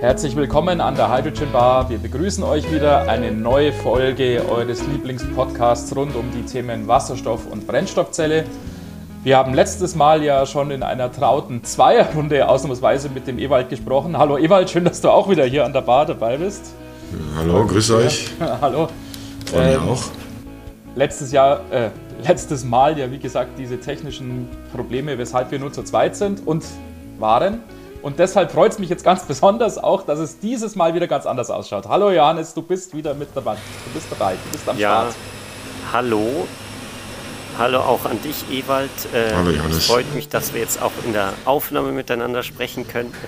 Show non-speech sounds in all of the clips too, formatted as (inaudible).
Herzlich willkommen an der Hydrogen Bar. Wir begrüßen euch wieder eine neue Folge eures Lieblingspodcasts rund um die Themen Wasserstoff und Brennstoffzelle. Wir haben letztes Mal ja schon in einer trauten Zweierrunde ausnahmsweise mit dem Ewald gesprochen. Hallo Ewald, schön, dass du auch wieder hier an der Bar dabei bist. Hallo, grüß euch. (laughs) Hallo. Mir ähm, auch. Letztes Jahr, äh, letztes Mal ja wie gesagt diese technischen Probleme, weshalb wir nur zu zweit sind und waren. Und deshalb freut es mich jetzt ganz (laughs) besonders auch, dass es dieses Mal wieder ganz anders ausschaut. Hallo Johannes, du bist wieder mit dabei. Du bist dabei, du bist am ja, Start. Hallo. Hallo auch an dich, Ewald. Äh, hallo Johannes. Es freut mich, dass wir jetzt auch in der Aufnahme miteinander sprechen können. (laughs)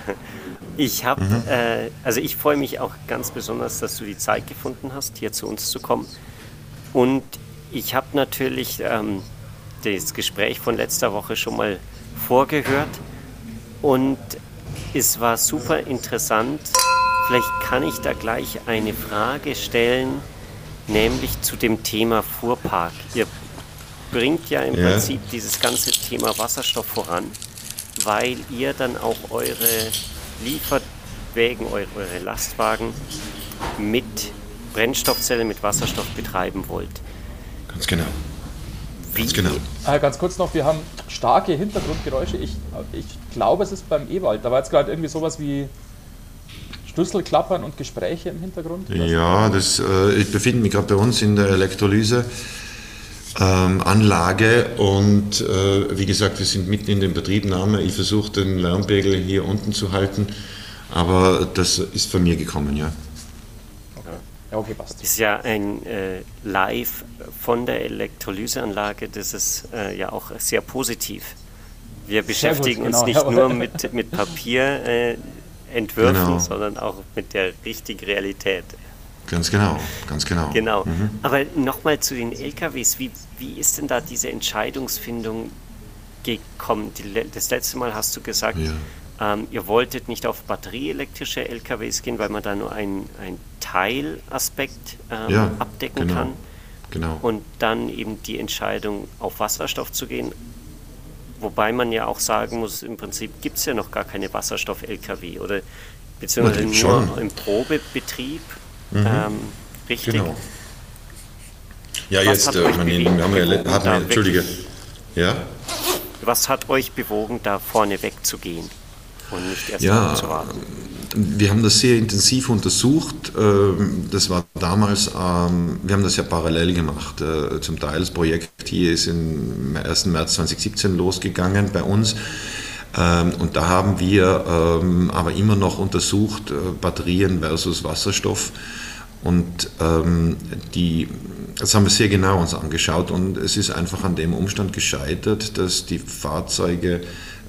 Ich habe, mhm. äh, also ich freue mich auch ganz besonders, dass du die Zeit gefunden hast, hier zu uns zu kommen. Und ich habe natürlich ähm, das Gespräch von letzter Woche schon mal vorgehört und es war super interessant. Vielleicht kann ich da gleich eine Frage stellen, nämlich zu dem Thema Fuhrpark. Ihr bringt ja im ja. Prinzip dieses ganze Thema Wasserstoff voran, weil ihr dann auch eure Lieferwägen, eure, eure Lastwagen mit Brennstoffzelle, mit Wasserstoff betreiben wollt. Ganz genau. Ganz genau. Äh, ganz kurz noch, wir haben starke Hintergrundgeräusche. Ich, ich glaube, es ist beim Ewald. Da war jetzt gerade irgendwie sowas wie Schlüsselklappern und Gespräche im Hintergrund. Ja, das, äh, ich befinde mich gerade bei uns in der Elektrolyse. Ähm, Anlage und äh, wie gesagt, wir sind mitten in der Betriebnahme. Ich versuche den Lärmpegel hier unten zu halten, aber das ist von mir gekommen, ja. Ja, okay, passt. Ist ja ein äh, Live von der Elektrolyseanlage, das ist äh, ja auch sehr positiv. Wir beschäftigen gut, genau, uns nicht ja. nur mit, mit Papierentwürfen, äh, genau. sondern auch mit der richtigen Realität. Ganz genau, ganz genau. Genau. Mhm. Aber nochmal zu den LKWs. Wie, wie ist denn da diese Entscheidungsfindung gekommen? Die, das letzte Mal hast du gesagt, ja. Ähm, ihr wolltet nicht auf batterieelektrische LKWs gehen, weil man da nur einen, Teilaspekt ähm, ja, abdecken genau, kann. Genau. Und dann eben die Entscheidung, auf Wasserstoff zu gehen. Wobei man ja auch sagen muss, im Prinzip gibt es ja noch gar keine Wasserstoff-LKW oder beziehungsweise nur schon. im Probebetrieb. Mhm. Ähm, richtig. Genau. Ja, Was jetzt, äh, man, wir haben ja, hatten wir, Entschuldige. Ja? Was hat euch bewogen, da vorne wegzugehen? Und nicht erst ja, zu warten? Wir haben das sehr intensiv untersucht. Ähm, das war damals, ähm, wir haben das ja parallel gemacht. Äh, zum Teil das Projekt hier ist im 1. März 2017 losgegangen bei uns. Ähm, und da haben wir aber immer noch untersucht, äh, Batterien versus Wasserstoff. Und die, das haben wir sehr genau uns angeschaut und es ist einfach an dem Umstand gescheitert, dass die Fahrzeuge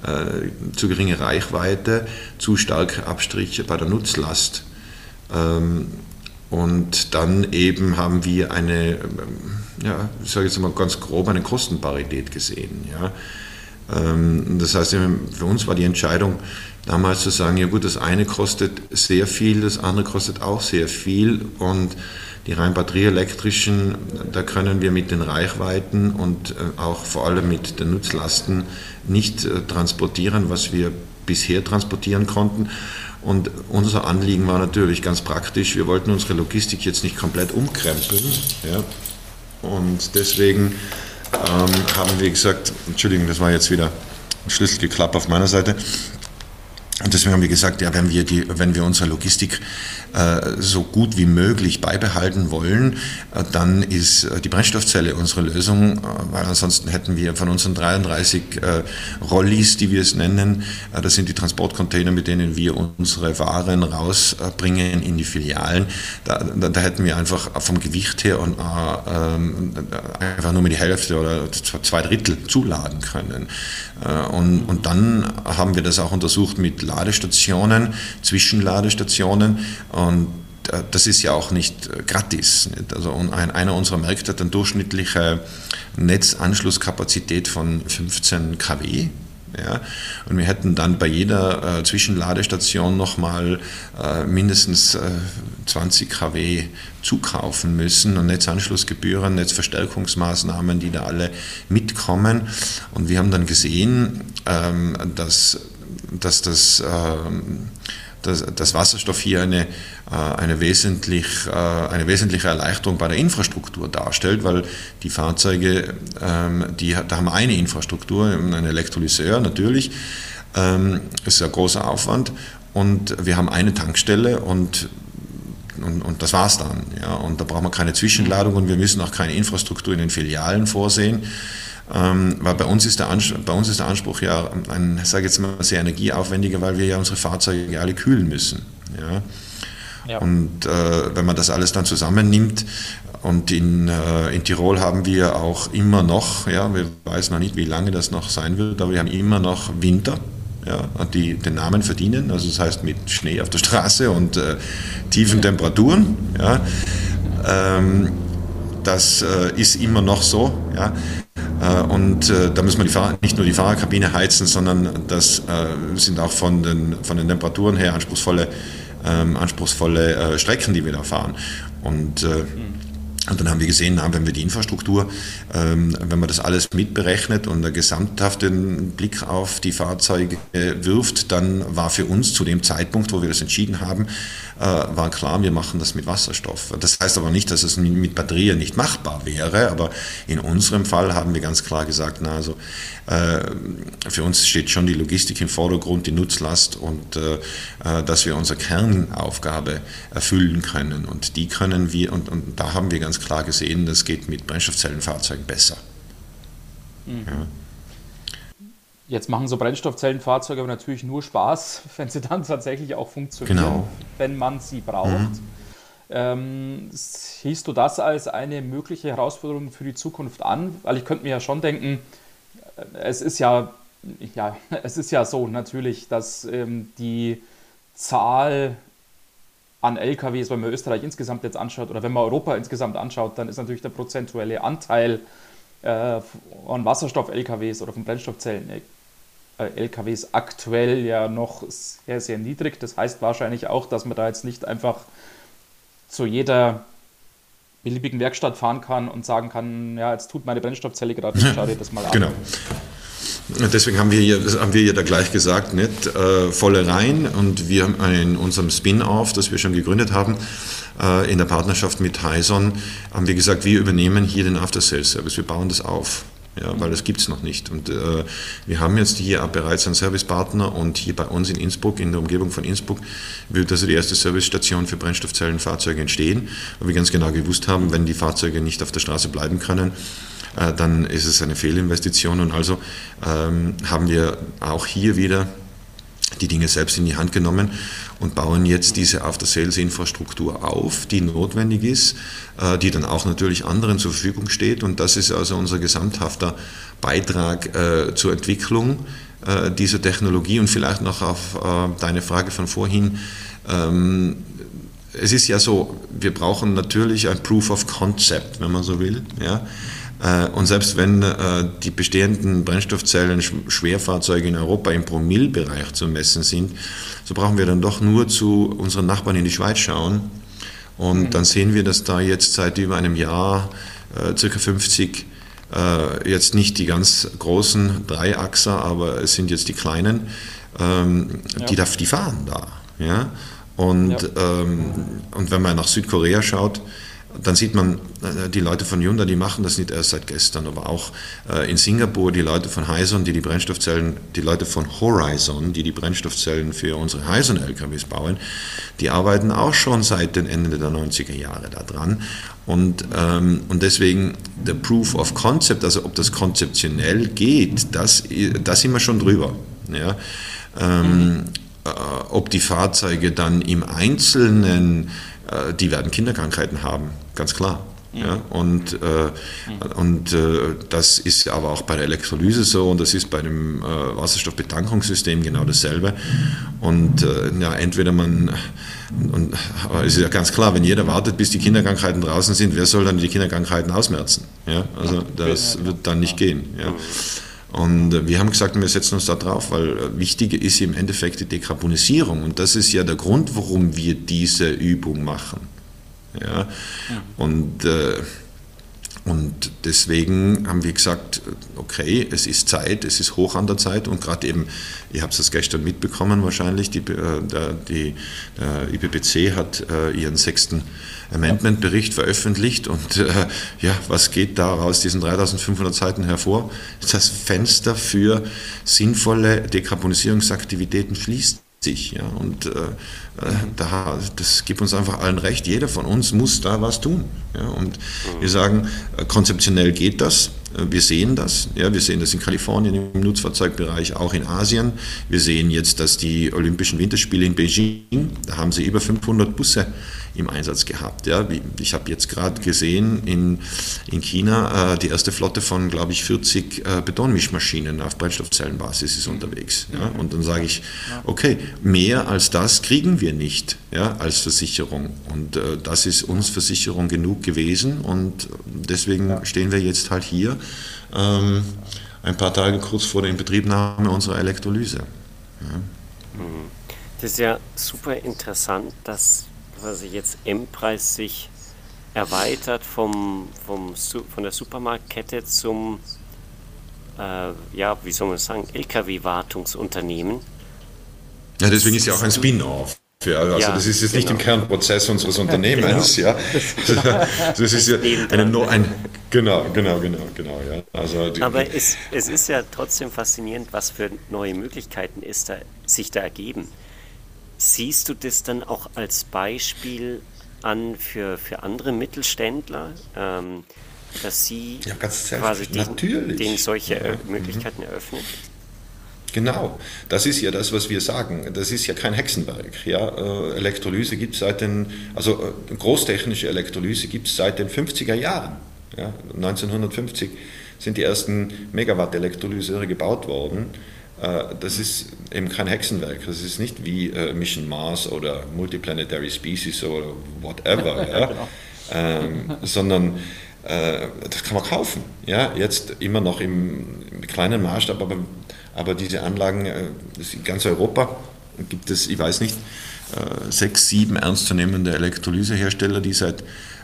äh, zu geringe Reichweite, zu starke Abstriche bei der Nutzlast. Ähm, und dann eben haben wir eine, ähm, ja, ich sage jetzt mal ganz grob, eine Kostenparität gesehen. Ja. Ähm, das heißt, für uns war die Entscheidung damals zu sagen, ja gut, das eine kostet sehr viel, das andere kostet auch sehr viel und die rein batterieelektrischen, da können wir mit den Reichweiten und äh, auch vor allem mit den Nutzlasten nicht äh, transportieren, was wir bisher transportieren konnten. Und unser Anliegen war natürlich ganz praktisch, wir wollten unsere Logistik jetzt nicht komplett umkrempeln. Ja. Und deswegen ähm, haben wir gesagt, Entschuldigung, das war jetzt wieder ein Schlüsselgeklapp auf meiner Seite. Und deswegen haben wir gesagt, ja, wenn wir, die, wenn wir unsere Logistik so gut wie möglich beibehalten wollen, äh, dann ist äh, die Brennstoffzelle unsere Lösung, weil ansonsten hätten wir von unseren 33 Rollis, die wir es nennen, das sind die Transportcontainer, mit denen wir unsere Waren rausbringen in die Filialen, da, da, da hätten wir einfach vom Gewicht her und, ähm, einfach nur mit die Hälfte oder zwei Drittel zuladen können. Und, und dann haben wir das auch untersucht mit Ladestationen, Zwischenladestationen und äh, das ist ja auch nicht äh, gratis. Also einer unserer Märkte hat eine durchschnittliche Netzanschlusskapazität von 15 kW. Ja, und wir hätten dann bei jeder äh, Zwischenladestation nochmal äh, mindestens äh, 20 kW zukaufen müssen und Netzanschlussgebühren, Netzverstärkungsmaßnahmen, die da alle mitkommen. Und wir haben dann gesehen, ähm, dass, dass das ähm, dass, dass Wasserstoff hier eine, eine, wesentlich, eine wesentliche Erleichterung bei der Infrastruktur darstellt, weil die Fahrzeuge, ähm, die, da haben eine Infrastruktur, einen Elektrolyseur natürlich, ähm, ist ein großer Aufwand und wir haben eine Tankstelle und und, und das war's dann. Ja. Und da brauchen wir keine Zwischenladung und wir müssen auch keine Infrastruktur in den Filialen vorsehen. Ähm, weil bei uns, ist der Anspruch, bei uns ist der Anspruch ja ein, sage jetzt mal, sehr energieaufwendiger, weil wir ja unsere Fahrzeuge alle kühlen müssen. Ja. Ja. Und äh, wenn man das alles dann zusammennimmt, und in, äh, in Tirol haben wir auch immer noch, ja, wir wissen noch nicht, wie lange das noch sein wird, aber wir haben immer noch Winter ja, die den Namen verdienen. Also das heißt mit Schnee auf der Straße und äh, tiefen Temperaturen. Ja. Ähm, das äh, ist immer noch so. Ja. Äh, und äh, da müssen wir Fahr nicht nur die Fahrerkabine heizen, sondern das äh, sind auch von den, von den Temperaturen her anspruchsvolle, ähm, anspruchsvolle Strecken, die wir da fahren. Und und dann haben wir gesehen, wenn wir die Infrastruktur, ähm, wenn man das alles mitberechnet und einen gesamthaften Blick auf die Fahrzeuge wirft, dann war für uns zu dem Zeitpunkt, wo wir das entschieden haben, war klar, wir machen das mit Wasserstoff. Das heißt aber nicht, dass es mit Batterien nicht machbar wäre, aber in unserem Fall haben wir ganz klar gesagt, na also äh, für uns steht schon die Logistik im Vordergrund, die Nutzlast und äh, dass wir unsere Kernaufgabe erfüllen können. Und die können wir, und, und da haben wir ganz klar gesehen, das geht mit Brennstoffzellenfahrzeugen besser. Mhm. Ja. Jetzt machen so Brennstoffzellenfahrzeuge aber natürlich nur Spaß, (laughs) wenn sie dann tatsächlich auch funktionieren, genau. wenn man sie braucht. Mhm. Ähm, siehst du das als eine mögliche Herausforderung für die Zukunft an? Weil ich könnte mir ja schon denken, äh, es ist ja, ja, (laughs) es ist ja so natürlich, dass ähm, die Zahl an LKWs, wenn man Österreich insgesamt jetzt anschaut oder wenn man Europa insgesamt anschaut, dann ist natürlich der prozentuelle Anteil äh, von Wasserstoff-LKWs oder von Brennstoffzellen-LKWs aktuell ja noch sehr, sehr niedrig. Das heißt wahrscheinlich auch, dass man da jetzt nicht einfach zu jeder beliebigen Werkstatt fahren kann und sagen kann, ja, jetzt tut meine Brennstoffzelle gerade, schau dir das mal an. Genau. Deswegen haben wir ja, haben wir ja da gleich gesagt, nicht äh, volle rein und wir haben in unserem Spin-off, das wir schon gegründet haben, äh, in der Partnerschaft mit Hyson, haben wir gesagt, wir übernehmen hier den After-Sales-Service, wir bauen das auf. Ja, weil das gibt es noch nicht. Und äh, wir haben jetzt hier bereits einen Servicepartner und hier bei uns in Innsbruck, in der Umgebung von Innsbruck, wird also die erste Servicestation für Brennstoffzellenfahrzeuge entstehen, weil wir ganz genau gewusst haben, wenn die Fahrzeuge nicht auf der Straße bleiben können, dann ist es eine Fehlinvestition. Und also ähm, haben wir auch hier wieder die Dinge selbst in die Hand genommen und bauen jetzt diese After-Sales-Infrastruktur auf, die notwendig ist, äh, die dann auch natürlich anderen zur Verfügung steht. Und das ist also unser gesamthafter Beitrag äh, zur Entwicklung dieser Technologie. Und vielleicht noch auf deine Frage von vorhin. Ähm, es ist ja so, wir brauchen natürlich ein Proof of Concept, wenn man so will. Ja? Äh, und selbst wenn äh, die bestehenden Brennstoffzellen Schwerfahrzeuge in Europa im Promillbereich zu messen sind, so brauchen wir dann doch nur zu unseren Nachbarn in die Schweiz schauen. Und mhm. dann sehen wir, dass da jetzt seit über einem Jahr äh, circa 50 jetzt nicht die ganz großen Dreiachser, aber es sind jetzt die kleinen, ähm, ja. die, die fahren da. Ja? Und, ja. Ähm, und wenn man nach Südkorea schaut, dann sieht man, äh, die Leute von Hyundai, die machen das nicht erst seit gestern, aber auch äh, in Singapur die Leute von Hyson, die die Brennstoffzellen, die Leute von Horizon, die die Brennstoffzellen für unsere Hyson-LKWs bauen, die arbeiten auch schon seit den Ende der 90er Jahre daran. Und, ähm, und deswegen der Proof of Concept, also ob das konzeptionell geht, das, da sind wir schon drüber. Ja? Ähm, mhm. äh, ob die Fahrzeuge dann im Einzelnen äh, die werden Kinderkrankheiten haben, ganz klar. Ja, und äh, und äh, das ist aber auch bei der Elektrolyse so und das ist bei dem äh, Wasserstoffbetankungssystem genau dasselbe. Und äh, ja, entweder man, und, aber es ist ja ganz klar, wenn jeder wartet, bis die Kinderkrankheiten draußen sind, wer soll dann die Kinderkrankheiten ausmerzen? Ja, also das wird dann nicht gehen. Ja. Und äh, wir haben gesagt, wir setzen uns da drauf, weil äh, wichtig ist im Endeffekt die Dekarbonisierung. Und das ist ja der Grund, warum wir diese Übung machen. Ja? Und, äh, Und deswegen haben wir gesagt, okay, es ist Zeit, es ist hoch an der Zeit und gerade eben, ihr habt es gestern mitbekommen wahrscheinlich, die, äh, der, die, der IPPC hat äh, ihren sechsten Amendment-Bericht veröffentlicht und äh, ja, was geht da aus diesen 3500 Seiten hervor? Das Fenster für sinnvolle Dekarbonisierungsaktivitäten schließt sich. Ja, und äh, da, das gibt uns einfach allen recht. Jeder von uns muss da was tun. Ja, und wir sagen, äh, konzeptionell geht das. Äh, wir sehen das. Ja, wir sehen das in Kalifornien im Nutzfahrzeugbereich, auch in Asien. Wir sehen jetzt, dass die Olympischen Winterspiele in Beijing, da haben sie über 500 Busse im Einsatz gehabt. Ja. Ich habe jetzt gerade gesehen, in, in China äh, die erste Flotte von, glaube ich, 40 äh, Betonmischmaschinen auf Brennstoffzellenbasis ist unterwegs. Ja. Und dann sage ich, okay, mehr als das kriegen wir nicht ja, als Versicherung. Und äh, das ist uns Versicherung genug gewesen und deswegen ja. stehen wir jetzt halt hier. Ähm, ein paar Tage kurz vor der Inbetriebnahme unserer Elektrolyse. Ja. Mhm. Das ist ja super interessant, dass quasi jetzt M-Preis sich erweitert vom, vom, von der Supermarktkette zum, äh, ja, wie soll man sagen, LKW-Wartungsunternehmen. Ja, deswegen ist ja auch ein Spin-off. Also ja, das ist jetzt genau. nicht im genau. Kernprozess unseres Unternehmens, genau. ja. Das ist (laughs) ja eine, no, ein, genau, genau, genau, genau, ja. Also die, Aber es, es ist ja trotzdem faszinierend, was für neue Möglichkeiten ist da, sich da ergeben. Siehst du das dann auch als Beispiel an für, für andere Mittelständler, ähm, dass sie ja, quasi den, denen solche ja. Möglichkeiten mhm. eröffnen? Genau, das ist ja das, was wir sagen. Das ist ja kein Hexenwerk. Ja? Äh, Elektrolyse gibt es seit den, also äh, großtechnische Elektrolyse gibt es seit den 50er Jahren. Ja? 1950 sind die ersten Megawatt-Elektrolyseure gebaut worden. Äh, das ist eben kein Hexenwerk. Das ist nicht wie Mission Mars oder Multiplanetary Species oder whatever, (laughs) ja? genau. ähm, sondern äh, das kann man kaufen. Ja? Jetzt immer noch im, im kleinen Maßstab, aber, aber diese Anlagen, äh, in ganz Europa gibt es, ich weiß nicht, äh, sechs, sieben ernstzunehmende Elektrolysehersteller, die seit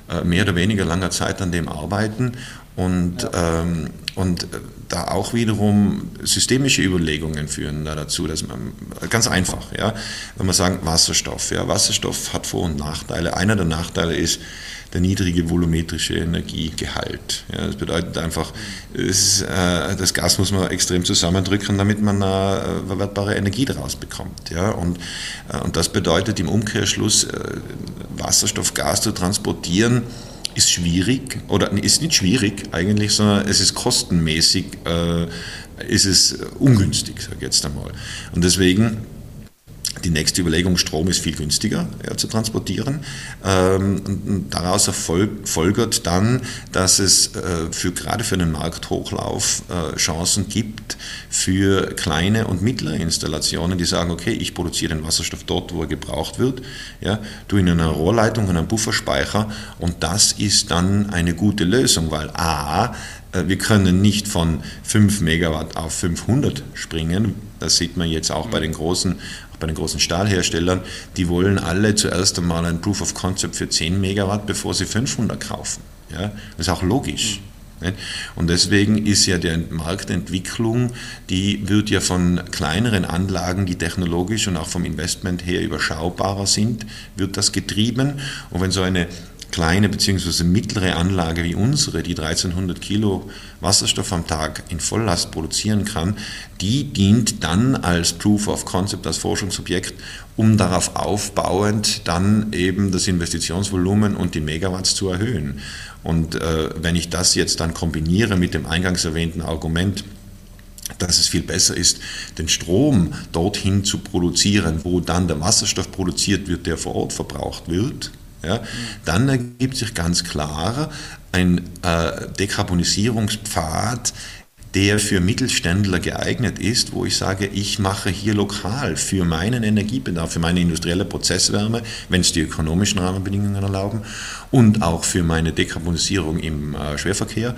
äh, mehr oder weniger langer Zeit an dem arbeiten und, ja. ähm, und da auch wiederum systemische Überlegungen führen da dazu, dass man ganz einfach, ja, wenn man sagen Wasserstoff, ja, Wasserstoff hat Vor- und Nachteile. Einer der Nachteile ist der niedrige volumetrische Energiegehalt. Ja, das bedeutet einfach, es, äh, das Gas muss man extrem zusammendrücken, damit man äh, verwertbare Energie daraus bekommt. Ja, und, äh, und das bedeutet im Umkehrschluss, äh, Wasserstoff, Gas zu transportieren, ist schwierig oder ist nicht schwierig eigentlich, sondern es ist kostenmäßig, äh, ist es ungünstig, sage ich jetzt einmal. Und deswegen die nächste Überlegung, Strom ist viel günstiger ja, zu transportieren. Ähm, daraus folgert dann, dass es äh, für, gerade für einen Markthochlauf äh, Chancen gibt für kleine und mittlere Installationen, die sagen, okay, ich produziere den Wasserstoff dort, wo er gebraucht wird, ja, du in einer Rohrleitung und einem Bufferspeicher und das ist dann eine gute Lösung, weil a, äh, wir können nicht von 5 Megawatt auf 500 springen. Das sieht man jetzt auch bei den großen bei den großen Stahlherstellern, die wollen alle zuerst einmal ein Proof of Concept für 10 Megawatt, bevor sie 500 kaufen. Ja? Das ist auch logisch. Und deswegen ist ja die Marktentwicklung, die wird ja von kleineren Anlagen, die technologisch und auch vom Investment her überschaubarer sind, wird das getrieben. Und wenn so eine kleine bzw. mittlere Anlage wie unsere, die 1300 Kilo Wasserstoff am Tag in Volllast produzieren kann, die dient dann als Proof of Concept, als Forschungsobjekt, um darauf aufbauend dann eben das Investitionsvolumen und die Megawatts zu erhöhen. Und äh, wenn ich das jetzt dann kombiniere mit dem eingangs erwähnten Argument, dass es viel besser ist, den Strom dorthin zu produzieren, wo dann der Wasserstoff produziert wird, der vor Ort verbraucht wird, ja, dann ergibt sich ganz klar ein äh, Dekarbonisierungspfad, der für Mittelständler geeignet ist, wo ich sage, ich mache hier lokal für meinen Energiebedarf, für meine industrielle Prozesswärme, wenn es die ökonomischen Rahmenbedingungen erlauben, und auch für meine Dekarbonisierung im äh, Schwerverkehr,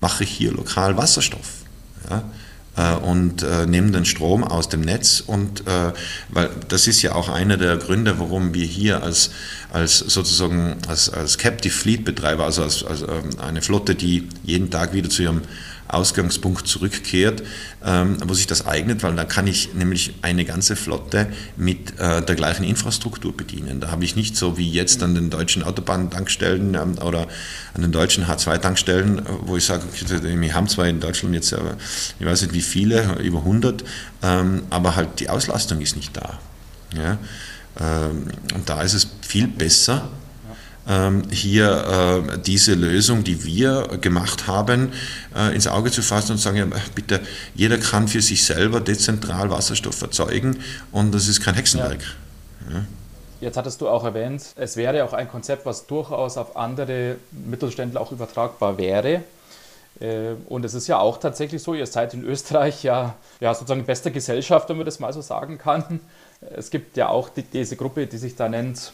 mache ich hier lokal Wasserstoff. Ja? Äh, und äh, nehmen den Strom aus dem Netz und äh, weil das ist ja auch einer der Gründe, warum wir hier als, als sozusagen als, als Captive Fleet Betreiber, also als, als ähm, eine Flotte, die jeden Tag wieder zu ihrem Ausgangspunkt zurückkehrt, ähm, wo sich das eignet, weil da kann ich nämlich eine ganze Flotte mit äh, der gleichen Infrastruktur bedienen. Da habe ich nicht so wie jetzt an den deutschen Autobahntankstellen ähm, oder an den deutschen H2-Tankstellen, wo ich sage, wir haben zwar in Deutschland jetzt, äh, ich weiß nicht wie viele, über 100, ähm, aber halt die Auslastung ist nicht da. Und da ist es viel besser, hier äh, diese Lösung, die wir gemacht haben, äh, ins Auge zu fassen und sagen, ja, bitte, jeder kann für sich selber dezentral Wasserstoff erzeugen und das ist kein Hexenwerk. Ja. Ja. Jetzt hattest du auch erwähnt, es wäre auch ein Konzept, was durchaus auf andere Mittelständler auch übertragbar wäre. Äh, und es ist ja auch tatsächlich so, ihr seid in Österreich ja, ja sozusagen bester Gesellschaft, wenn man das mal so sagen kann. Es gibt ja auch die, diese Gruppe, die sich da nennt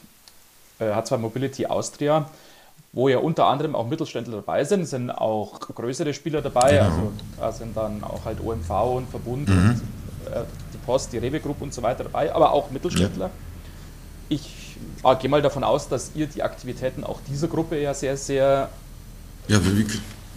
H2 äh, Mobility Austria, wo ja unter anderem auch Mittelständler dabei sind, sind auch größere Spieler dabei, genau. also da sind dann auch halt OMV und Verbund mhm. und äh, die Post, die Rewe Group und so weiter dabei, aber auch Mittelständler. Ja. Ich äh, gehe mal davon aus, dass ihr die Aktivitäten auch dieser Gruppe ja sehr, sehr ja,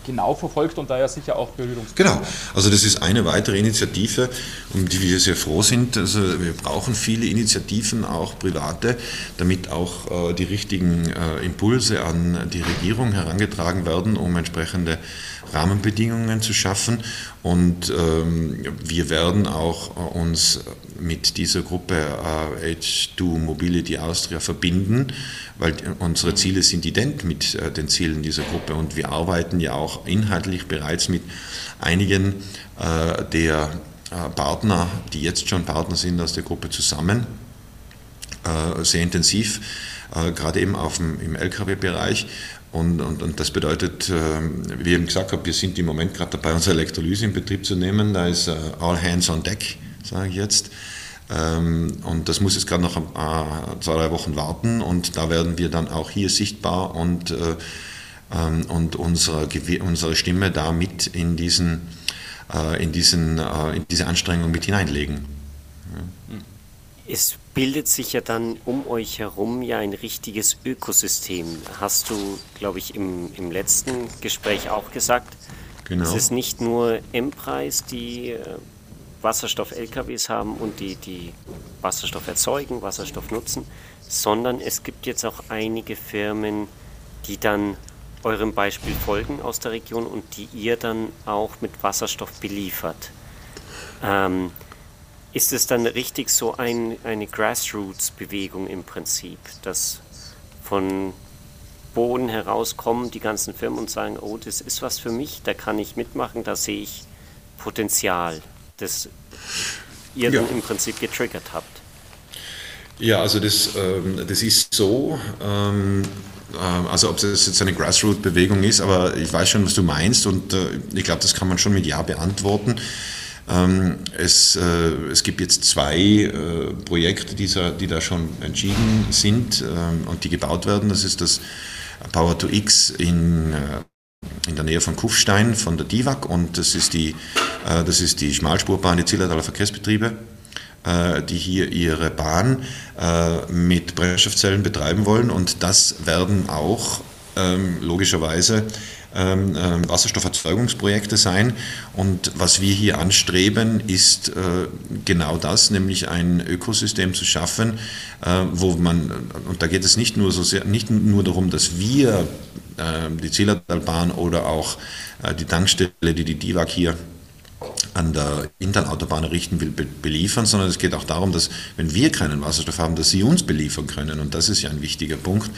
genau verfolgt und da ja sicher auch Berührungspunkte. Genau, also das ist eine weitere Initiative, um die wir sehr froh sind. Also wir brauchen viele Initiativen, auch private, damit auch äh, die richtigen äh, Impulse an die Regierung herangetragen werden, um entsprechende Rahmenbedingungen zu schaffen. Und ähm, wir werden auch äh, uns mit dieser Gruppe äh, H2 Mobility Austria verbinden, weil unsere Ziele sind ident mit äh, den Zielen dieser Gruppe. Und wir arbeiten ja auch inhaltlich bereits mit einigen äh, der äh, Partner, die jetzt schon Partner sind aus der Gruppe zusammen, äh, sehr intensiv, gerade eben auf dem, im Lkw-Bereich. Und, und, und das bedeutet, ähm, wie eben gesagt habe, wir sind im Moment gerade dabei, unsere Elektrolyse in Betrieb zu nehmen. Da ist äh, all hands on deck, sage ich jetzt. Ähm, und das muss jetzt gerade noch äh, zwei, drei Wochen warten. Und da werden wir dann auch hier sichtbar und, äh, ähm, und unsere, unsere Stimme da mit in, diesen, in, diesen, in diese Anstrengung mit hineinlegen. Es bildet sich ja dann um euch herum ja ein richtiges Ökosystem. Hast du, glaube ich, im, im letzten Gespräch auch gesagt. Genau. Es ist nicht nur M-Preis, die äh, Wasserstoff-LKWs haben und die, die Wasserstoff erzeugen, Wasserstoff nutzen, sondern es gibt jetzt auch einige Firmen, die dann eurem Beispiel folgen aus der Region und die ihr dann auch mit Wasserstoff beliefert. Ähm, ist es dann richtig so ein, eine Grassroots-Bewegung im Prinzip, dass von Boden herauskommen die ganzen Firmen und sagen, oh, das ist was für mich, da kann ich mitmachen, da sehe ich Potenzial, das ihr ja. dann im Prinzip getriggert habt? Ja, also das, ähm, das ist so, ähm, äh, also ob das jetzt eine Grassroot-Bewegung ist, aber ich weiß schon, was du meinst und äh, ich glaube, das kann man schon mit Ja beantworten. Ähm, es, äh, es gibt jetzt zwei äh, Projekte, die, da schon entschieden sind ähm, und die gebaut werden. Das ist das Power to X in, äh, in der Nähe von Kufstein von der DIVAG und das ist die, das ist die Schmalspurbahn, die Zillertaler Verkehrsbetriebe die hier ihre Bahn mit Brennstoffzellen betreiben wollen. Und das werden auch ähm, logischerweise ähm, ähm, Wasserstofferzeugungsprojekte sein. Und was wir hier anstreben, ist äh, genau das, nämlich ein Ökosystem zu schaffen, äh, wo man, und da geht es nicht nur, so sehr, nicht nur darum, dass wir äh, die Zillertalbahn oder auch die Tankstelle, die die DIVAG hier an der Interautobahn richten will, beliefern, sondern es geht auch darum, dass wenn wir keinen Wasserstoff haben, dass sie uns beliefern können. Und das ist ja ein wichtiger Punkt,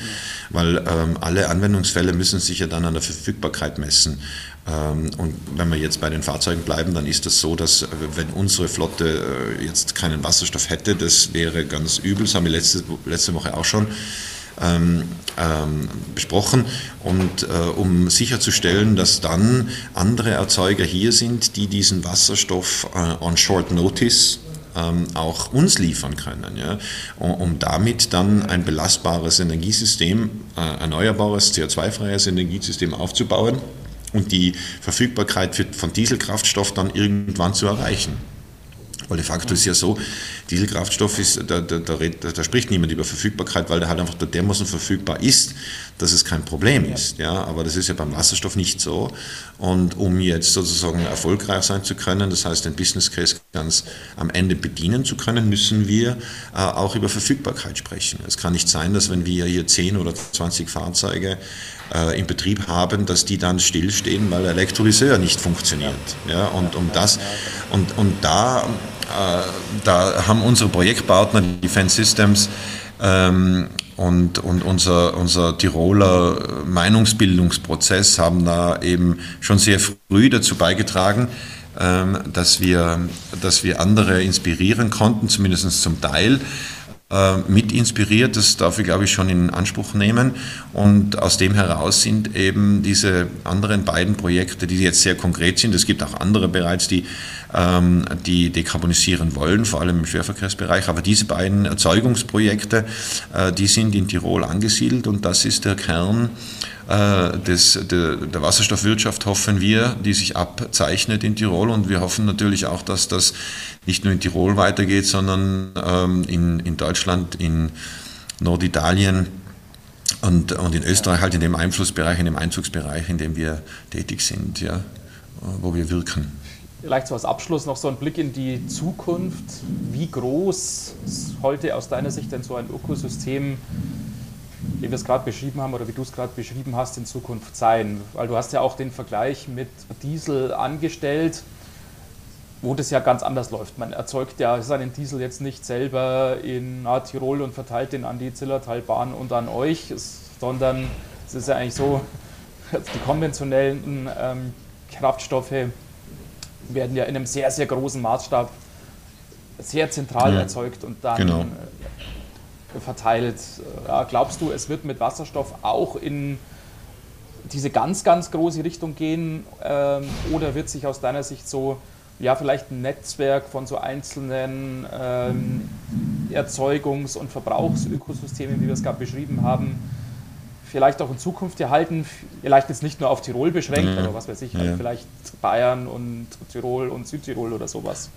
weil ähm, alle Anwendungsfälle müssen sich ja dann an der Verfügbarkeit messen. Ähm, und wenn wir jetzt bei den Fahrzeugen bleiben, dann ist das so, dass äh, wenn unsere Flotte äh, jetzt keinen Wasserstoff hätte, das wäre ganz übel, das haben wir letzte, letzte Woche auch schon ähm, ähm, besprochen und äh, um sicherzustellen, dass dann andere Erzeuger hier sind, die diesen Wasserstoff äh, on short notice ähm, auch uns liefern können, ja, um, damit dann ein belastbares Energiesystem, äh, erneuerbares, CO2-freies Energiesystem aufzubauen und die Verfügbarkeit für, von Dieselkraftstoff dann irgendwann zu erreichen. Weil de facto ist ja so, Dieselkraftstoff ist, da, da, da, da, spricht niemand über Verfügbarkeit, weil der halt einfach dermaßen verfügbar ist, dass es kein Problem ist. Ja, aber das ist ja beim Wasserstoff nicht so. Und um jetzt sozusagen erfolgreich sein zu können, das heißt den Business Case ganz am Ende bedienen zu können, müssen wir äh, auch über Verfügbarkeit sprechen. Es kann nicht sein, dass wenn wir hier 10 oder 20 Fahrzeuge äh, in Betrieb haben, dass die dann stillstehen, weil der Elektrolyseur nicht funktioniert. Ja, und um das, und, und da, da haben unsere Projektpartner, Defense Systems, ähm, und, und unser, unser Tiroler Meinungsbildungsprozess haben da eben schon sehr früh dazu beigetragen, ähm, dass, wir, dass wir andere inspirieren konnten, zumindest zum Teil, äh, mit inspiriert. Das darf ich, glaube ich, schon in Anspruch nehmen. Und aus dem heraus sind eben diese anderen beiden Projekte, die jetzt sehr konkret sind. Es gibt auch andere bereits, die, ähm, die dekarbonisieren wollen, vor allem im Schwerverkehrsbereich. Aber diese beiden Erzeugungsprojekte, äh, die sind in Tirol angesiedelt und das ist der Kern äh, des, der, der Wasserstoffwirtschaft, hoffen wir, die sich abzeichnet in Tirol. Und wir hoffen natürlich auch, dass das nicht nur in Tirol weitergeht, sondern ähm, in, in Deutschland, in Norditalien und, und in Österreich halt in dem Einflussbereich, in dem Einzugsbereich, in dem wir tätig sind, ja, wo wir wirken. Vielleicht so als Abschluss noch so ein Blick in die Zukunft. Wie groß sollte aus deiner Sicht denn so ein Ökosystem, wie wir es gerade beschrieben haben oder wie du es gerade beschrieben hast, in Zukunft sein? Weil du hast ja auch den Vergleich mit Diesel angestellt wo das ja ganz anders läuft. Man erzeugt ja seinen Diesel jetzt nicht selber in Tirol und verteilt den an die Zillertalbahn und an euch, sondern es ist ja eigentlich so, (laughs) die konventionellen ähm, Kraftstoffe werden ja in einem sehr, sehr großen Maßstab sehr zentral ja, erzeugt und dann genau. Verteilt. Ja, glaubst du, es wird mit Wasserstoff auch in diese ganz, ganz große Richtung gehen ähm, oder wird sich aus deiner Sicht so ja, vielleicht ein Netzwerk von so einzelnen ähm, Erzeugungs- und Verbrauchsökosystemen, wie wir es gerade beschrieben haben, vielleicht auch in Zukunft erhalten, vielleicht jetzt nicht nur auf Tirol beschränkt, ja, aber was weiß ich, halt ja. vielleicht Bayern und Tirol und Südtirol oder sowas.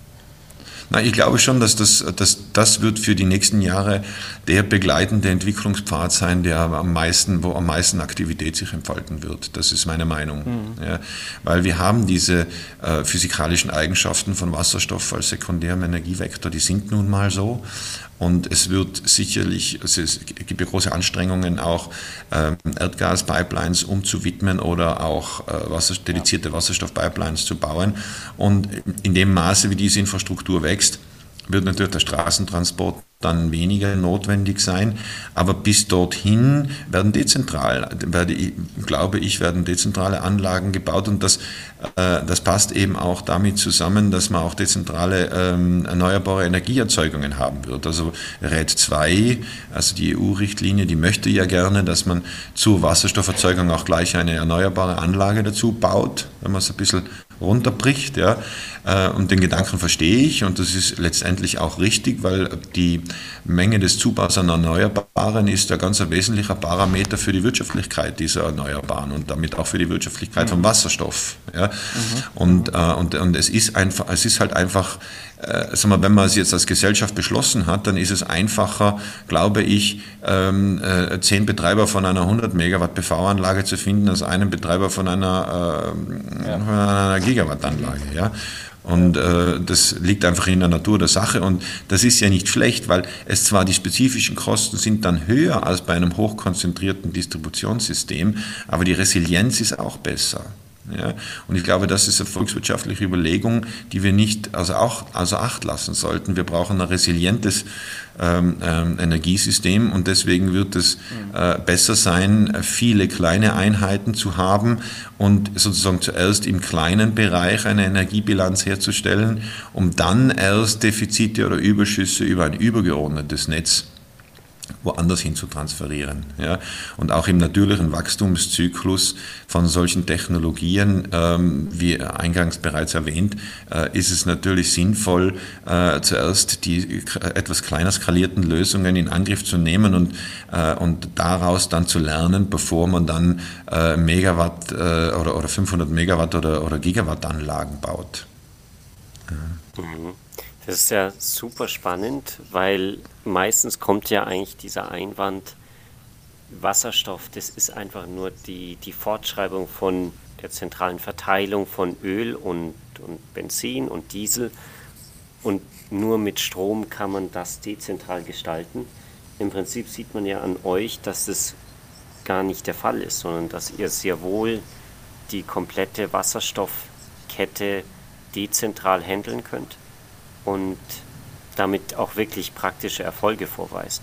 Na, ich glaube schon, dass das, dass das wird für die nächsten Jahre der begleitende Entwicklungspfad sein, der am meisten, wo am meisten Aktivität sich entfalten wird. Das ist meine Meinung. Mhm. Ja, weil wir haben diese äh, physikalischen Eigenschaften von Wasserstoff als sekundärem Energievektor, die sind nun mal so. Und es wird sicherlich, also es gibt ja große Anstrengungen, auch ähm, Erdgaspipelines umzuwidmen oder auch äh, Wasser, dedizierte Wasserstoffpipelines zu bauen. Und in dem Maße, wie diese Infrastruktur wächst, wird natürlich der Straßentransport dann weniger notwendig sein. Aber bis dorthin werden dezentral, werde glaube ich, werden dezentrale Anlagen gebaut und das, äh, das passt eben auch damit zusammen, dass man auch dezentrale ähm, erneuerbare Energieerzeugungen haben wird. Also RED 2, also die EU-Richtlinie, die möchte ja gerne, dass man zur Wasserstofferzeugung auch gleich eine erneuerbare Anlage dazu baut, wenn man es ein bisschen runterbricht. Ja. Äh, und den Gedanken verstehe ich und das ist letztendlich auch richtig, weil die Menge des Zubaus an Erneuerbaren ist ein ganz wesentlicher Parameter für die Wirtschaftlichkeit dieser Erneuerbaren und damit auch für die Wirtschaftlichkeit mhm. von Wasserstoff. Ja. Mhm. Und, äh, und, und es ist einfach, es ist halt einfach, äh, sagen wir, wenn man es jetzt als Gesellschaft beschlossen hat, dann ist es einfacher, glaube ich, ähm, äh, zehn Betreiber von einer 100 Megawatt PV-Anlage zu finden, als einen Betreiber von einer, äh, ja. von einer Gigawatt-Anlage. Ja. Und äh, das liegt einfach in der Natur der Sache. Und das ist ja nicht schlecht, weil es zwar die spezifischen Kosten sind dann höher als bei einem hochkonzentrierten Distributionssystem, aber die Resilienz ist auch besser. Ja, und ich glaube, das ist eine volkswirtschaftliche Überlegung, die wir nicht also auch also Acht lassen sollten. Wir brauchen ein resilientes ähm, ähm, Energiesystem und deswegen wird es äh, besser sein, viele kleine Einheiten zu haben und sozusagen zuerst im kleinen Bereich eine Energiebilanz herzustellen, um dann erst Defizite oder Überschüsse über ein übergeordnetes Netz woanders hin zu transferieren. Ja? Und auch im natürlichen Wachstumszyklus von solchen Technologien, ähm, wie eingangs bereits erwähnt, äh, ist es natürlich sinnvoll, äh, zuerst die etwas kleiner skalierten Lösungen in Angriff zu nehmen und, äh, und daraus dann zu lernen, bevor man dann äh, Megawatt äh, oder, oder 500 Megawatt oder, oder Gigawatt Anlagen baut. Ja. Mhm. Das ist ja super spannend, weil meistens kommt ja eigentlich dieser Einwand, Wasserstoff, das ist einfach nur die, die Fortschreibung von der zentralen Verteilung von Öl und, und Benzin und Diesel. Und nur mit Strom kann man das dezentral gestalten. Im Prinzip sieht man ja an euch, dass das gar nicht der Fall ist, sondern dass ihr sehr wohl die komplette Wasserstoffkette dezentral handeln könnt und damit auch wirklich praktische Erfolge vorweist.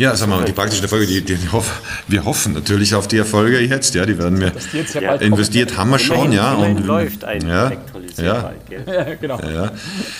Ja, sag mal, die praktische Erfolge, die, die, die hoff, wir hoffen natürlich auf die Erfolge jetzt, ja, die werden wir ja, investiert haben wir schon, ja. Und läuft ein ja, ja, (laughs) ja, genau. Ja.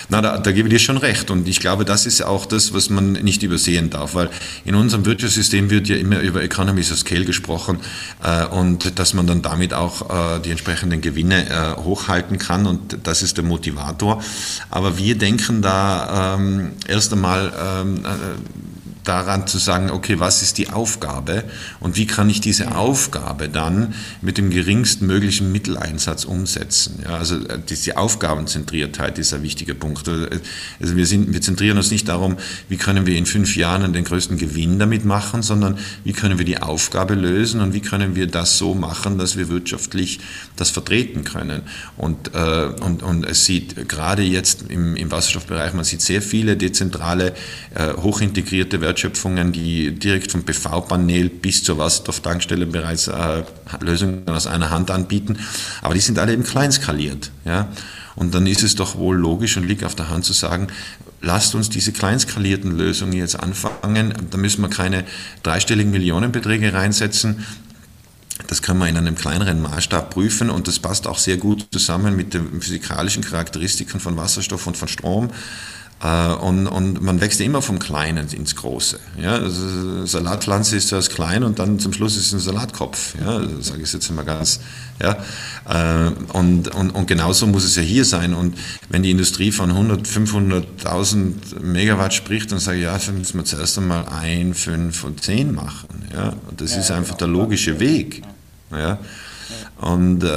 Na, da, da gebe ich dir schon recht und ich glaube, das ist auch das, was man nicht übersehen darf, weil in unserem Wirtschaftssystem wird ja immer über Economies of Scale gesprochen äh, und dass man dann damit auch äh, die entsprechenden Gewinne äh, hochhalten kann und das ist der Motivator. Aber wir denken da ähm, erst einmal ähm, äh, daran zu sagen, okay, was ist die Aufgabe und wie kann ich diese Aufgabe dann mit dem geringsten möglichen Mitteleinsatz umsetzen. Ja, also äh, die Aufgabenzentriertheit ist ein wichtiger Punkt. Äh, also wir, sind, wir zentrieren uns nicht darum, wie können wir in fünf Jahren den größten Gewinn damit machen, sondern wie können wir die Aufgabe lösen und wie können wir das so machen, dass wir wirtschaftlich das vertreten können. Und, äh, und, und es sieht gerade jetzt im, im Wasserstoffbereich, man sieht sehr viele dezentrale, äh, hochintegrierte Wertschöpfungen, die direkt vom PV-Panel bis zur Wasserstofftankstelle bereits äh, Lösungen aus einer Hand anbieten. Aber die sind alle eben klein skaliert. Ja? Und dann ist es doch wohl logisch und liegt auf der Hand zu sagen, lasst uns diese kleinskalierten Lösungen jetzt anfangen. Da müssen wir keine dreistelligen Millionenbeträge reinsetzen. Das kann man in einem kleineren Maßstab prüfen und das passt auch sehr gut zusammen mit den physikalischen Charakteristiken von Wasserstoff und von Strom. Äh, und, und man wächst immer vom Kleinen ins Große. Ja, also Salatpflanze ist zuerst klein und dann zum Schluss ist es ein Salatkopf. Ja, sage ich jetzt immer ganz. Ja, äh, und, und, und genauso muss es ja hier sein. Und wenn die Industrie von 100, 500.000 Megawatt spricht, dann sage ich, ja, dann müssen wir zuerst einmal ein, fünf und zehn machen. Ja, das ja, ist einfach genau. der logische Weg. Ja. Und, äh,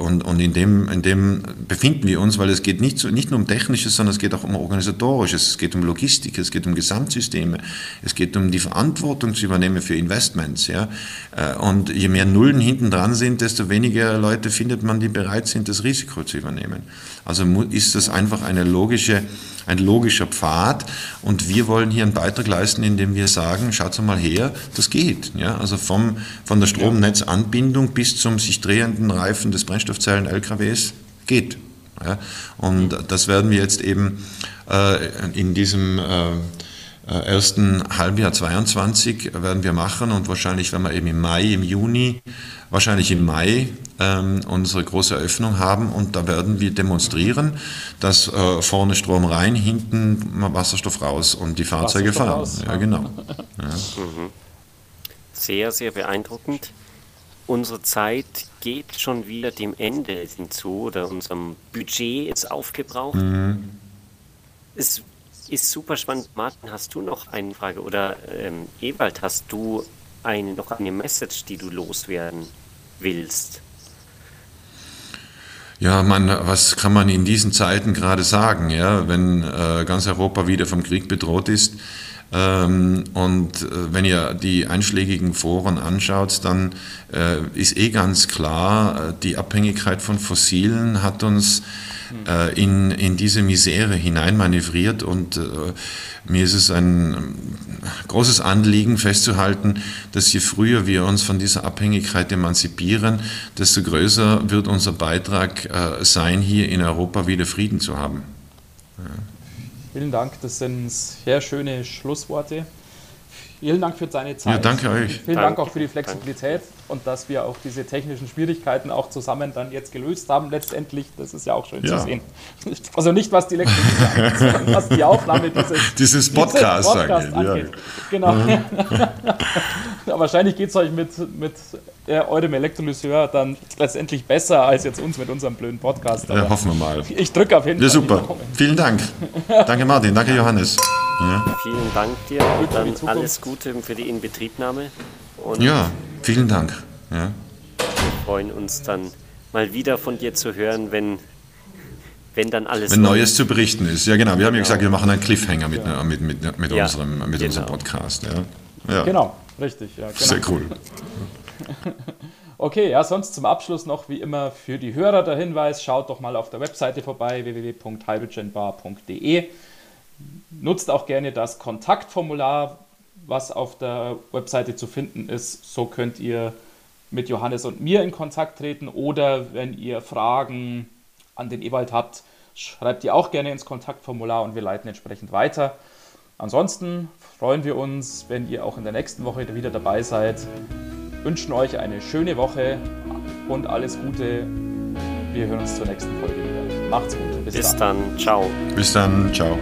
und, und in, dem, in dem befinden wir uns, weil es geht nicht, so, nicht nur um Technisches, sondern es geht auch um Organisatorisches, es geht um Logistik, es geht um Gesamtsysteme, es geht um die Verantwortung zu übernehmen für Investments. Ja? Äh, und je mehr Nullen hinten dran sind, desto weniger Leute findet man, die bereit sind, das Risiko zu übernehmen. Also ist das einfach eine logische ein logischer Pfad und wir wollen hier einen Beitrag leisten, indem wir sagen, schaut mal her, das geht. Ja? Also vom, von der Stromnetzanbindung bis zum sich drehenden Reifen des Brennstoffzellen-LKWs geht. Ja? Und das werden wir jetzt eben äh, in diesem äh, ersten Halbjahr 22 werden wir machen und wahrscheinlich werden wir eben im Mai, im Juni, wahrscheinlich im Mai ähm, unsere große Eröffnung haben und da werden wir demonstrieren, dass äh, vorne Strom rein, hinten Wasserstoff raus und die Fahrzeuge fahren. Raus, ja, genau. (laughs) Ja. Mhm. Sehr, sehr beeindruckend. Unsere Zeit geht schon wieder dem Ende hinzu oder unserem Budget ist aufgebraucht. Mhm. Es ist super spannend. Martin, hast du noch eine Frage? Oder ähm, Ewald, hast du eine, noch eine Message, die du loswerden willst? Ja, man, was kann man in diesen Zeiten gerade sagen, ja, wenn äh, ganz Europa wieder vom Krieg bedroht ist? Ähm, und äh, wenn ihr die einschlägigen Foren anschaut, dann äh, ist eh ganz klar, äh, die Abhängigkeit von Fossilen hat uns in, in diese Misere hineinmanövriert und mir ist es ein großes Anliegen festzuhalten, dass je früher wir uns von dieser Abhängigkeit emanzipieren, desto größer wird unser Beitrag sein, hier in Europa wieder Frieden zu haben. Ja. Vielen Dank, das sind sehr schöne Schlussworte. Vielen Dank für deine Zeit. Ja, danke euch. Vielen danke, Dank auch für die Flexibilität danke. und dass wir auch diese technischen Schwierigkeiten auch zusammen dann jetzt gelöst haben. Letztendlich, das ist ja auch schön ja. zu sehen. (laughs) Also nicht was die Elektrizität (laughs) angeht, sondern was die Aufnahme dieses, (laughs) dieses Podcast, dieses Podcast angeht. Ja. Genau. Mhm. ja, wahrscheinlich geht es euch mit, mit äh, eurem Elektrolyseur dann letztendlich besser als jetzt uns mit unserem blöden Podcast. ja, hoffen wir mal. Ich drücke auf jeden Fall. Ja, super. Vielen Dank. danke Martin, danke Johannes. Ja. Vielen Dank dir und dann alles Gute für die Inbetriebnahme. Und ja, vielen Dank. Ja. Wir freuen uns dann mal wieder von dir zu hören, wenn, wenn dann alles Wenn Neues zu berichten ist. Ja, genau. Wir haben ja gesagt, wir machen einen Cliffhanger mit, ja. mit, mit, mit, ja, unserem, mit genau. unserem Podcast. Ja. ja. Genau, richtig. Ja, genau. Sehr cool. (laughs) Okay, ja, sonst zum Abschluss noch wie immer für die Hörer der Hinweis, schaut doch mal auf der Webseite vorbei, www.hydrogenbar.de. Nutzt auch gerne das Kontaktformular, was auf der Webseite zu finden ist. So könnt ihr mit Johannes und mir in Kontakt treten oder wenn ihr Fragen an den Ewald habt, schreibt ihr auch gerne ins Kontaktformular und wir leiten entsprechend weiter. Ansonsten freuen wir uns, wenn ihr auch in der nächsten Woche wieder dabei seid. Wünschen euch eine schöne Woche und alles Gute. Wir hören uns zur nächsten Folge. Macht's gut. Bis, Bis dann. dann. Ciao. Bis dann. Ciao.